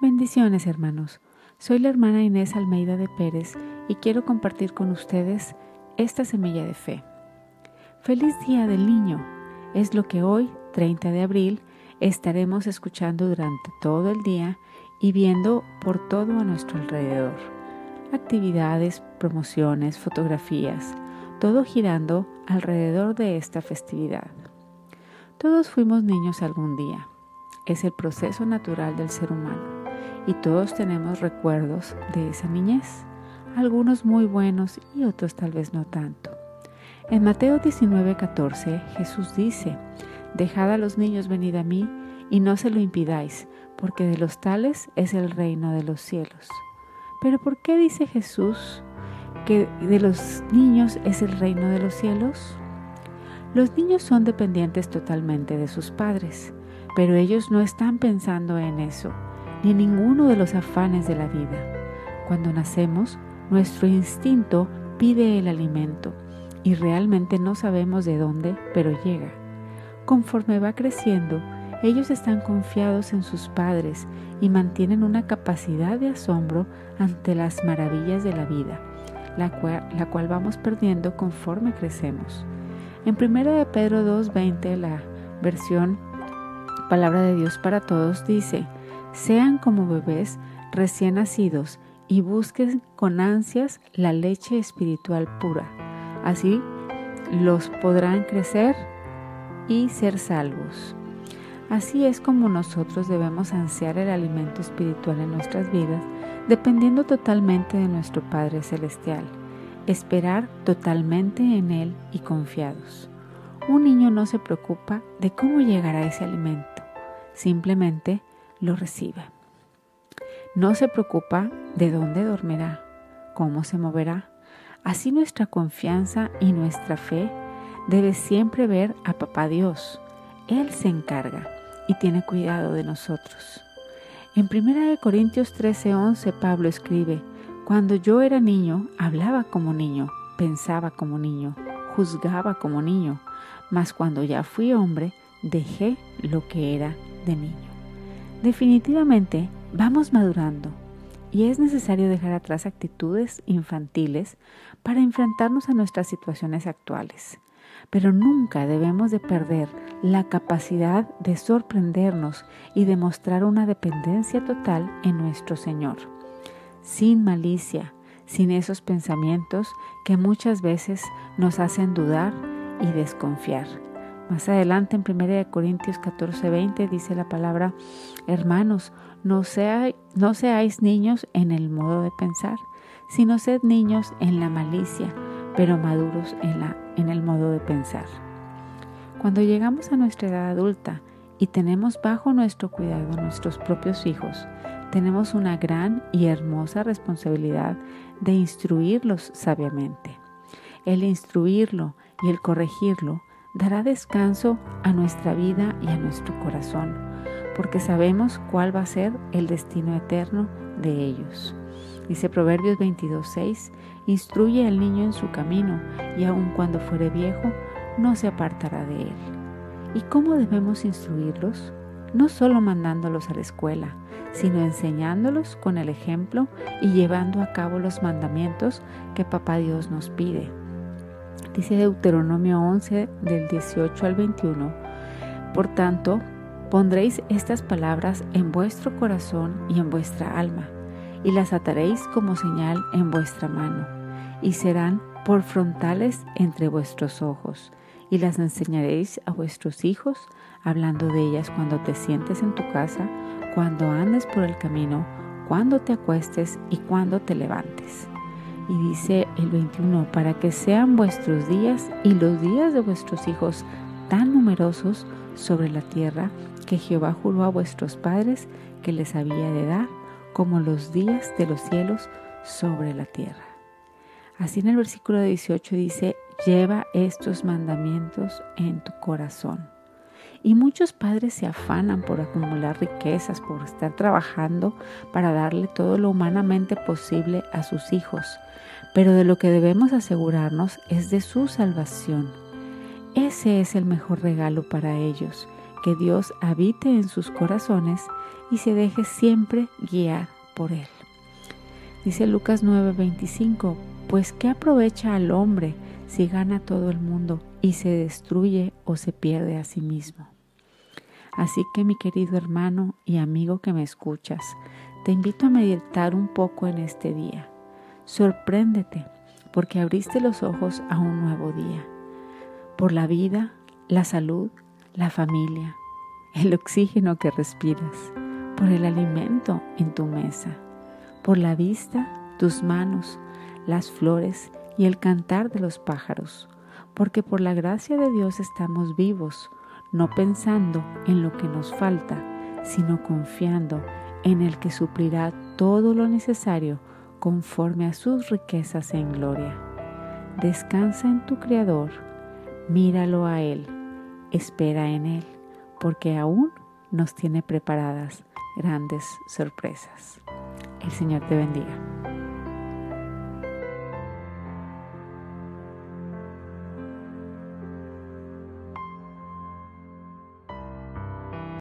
Bendiciones hermanos. Soy la hermana Inés Almeida de Pérez y quiero compartir con ustedes esta semilla de fe. Feliz Día del Niño es lo que hoy, 30 de abril, estaremos escuchando durante todo el día y viendo por todo a nuestro alrededor. Actividades, promociones, fotografías, todo girando alrededor de esta festividad. Todos fuimos niños algún día. Es el proceso natural del ser humano y todos tenemos recuerdos de esa niñez, algunos muy buenos y otros tal vez no tanto. En Mateo 19:14 Jesús dice, Dejad a los niños venid a mí y no se lo impidáis, porque de los tales es el reino de los cielos. Pero ¿por qué dice Jesús que de los niños es el reino de los cielos? Los niños son dependientes totalmente de sus padres, pero ellos no están pensando en eso ni ninguno de los afanes de la vida. Cuando nacemos, nuestro instinto pide el alimento y realmente no sabemos de dónde, pero llega. Conforme va creciendo, ellos están confiados en sus padres y mantienen una capacidad de asombro ante las maravillas de la vida, la cual, la cual vamos perdiendo conforme crecemos. En 1 de Pedro 2.20, la versión Palabra de Dios para Todos dice, sean como bebés recién nacidos y busquen con ansias la leche espiritual pura. Así los podrán crecer y ser salvos. Así es como nosotros debemos ansiar el alimento espiritual en nuestras vidas, dependiendo totalmente de nuestro Padre Celestial, esperar totalmente en Él y confiados. Un niño no se preocupa de cómo llegará ese alimento, simplemente lo reciba. No se preocupa de dónde dormirá, cómo se moverá. Así nuestra confianza y nuestra fe debe siempre ver a Papá Dios. Él se encarga y tiene cuidado de nosotros. En 1 Corintios 13:11 Pablo escribe, Cuando yo era niño, hablaba como niño, pensaba como niño, juzgaba como niño, mas cuando ya fui hombre, dejé lo que era de niño. Definitivamente vamos madurando y es necesario dejar atrás actitudes infantiles para enfrentarnos a nuestras situaciones actuales. Pero nunca debemos de perder la capacidad de sorprendernos y de mostrar una dependencia total en nuestro Señor, sin malicia, sin esos pensamientos que muchas veces nos hacen dudar y desconfiar más adelante en 1 Corintios 14, 20 dice la palabra, hermanos, no, seáis niños en el modo de pensar, sino sed niños en la malicia, pero maduros en, en el modo de pensar. Cuando llegamos a nuestra edad adulta y tenemos bajo nuestro cuidado nuestros propios hijos, tenemos una gran y hermosa responsabilidad de instruirlos sabiamente. El instruirlo y el corregirlo dará descanso a nuestra vida y a nuestro corazón, porque sabemos cuál va a ser el destino eterno de ellos. Dice Proverbios 22:6, instruye al niño en su camino, y aun cuando fuere viejo, no se apartará de él. ¿Y cómo debemos instruirlos? No solo mandándolos a la escuela, sino enseñándolos con el ejemplo y llevando a cabo los mandamientos que Papá Dios nos pide. Dice Deuteronomio 11 del 18 al 21. Por tanto, pondréis estas palabras en vuestro corazón y en vuestra alma, y las ataréis como señal en vuestra mano, y serán por frontales entre vuestros ojos, y las enseñaréis a vuestros hijos, hablando de ellas cuando te sientes en tu casa, cuando andes por el camino, cuando te acuestes y cuando te levantes. Y dice el 21, para que sean vuestros días y los días de vuestros hijos tan numerosos sobre la tierra que Jehová juró a vuestros padres que les había de dar, como los días de los cielos sobre la tierra. Así en el versículo 18 dice, lleva estos mandamientos en tu corazón. Y muchos padres se afanan por acumular riquezas, por estar trabajando para darle todo lo humanamente posible a sus hijos pero de lo que debemos asegurarnos es de su salvación. Ese es el mejor regalo para ellos, que Dios habite en sus corazones y se deje siempre guiar por Él. Dice Lucas 9:25, pues ¿qué aprovecha al hombre si gana todo el mundo y se destruye o se pierde a sí mismo? Así que mi querido hermano y amigo que me escuchas, te invito a meditar un poco en este día. Sorpréndete porque abriste los ojos a un nuevo día. Por la vida, la salud, la familia, el oxígeno que respiras, por el alimento en tu mesa, por la vista, tus manos, las flores y el cantar de los pájaros, porque por la gracia de Dios estamos vivos, no pensando en lo que nos falta, sino confiando en el que suplirá todo lo necesario conforme a sus riquezas en gloria. Descansa en tu Creador, míralo a Él, espera en Él, porque aún nos tiene preparadas grandes sorpresas. El Señor te bendiga.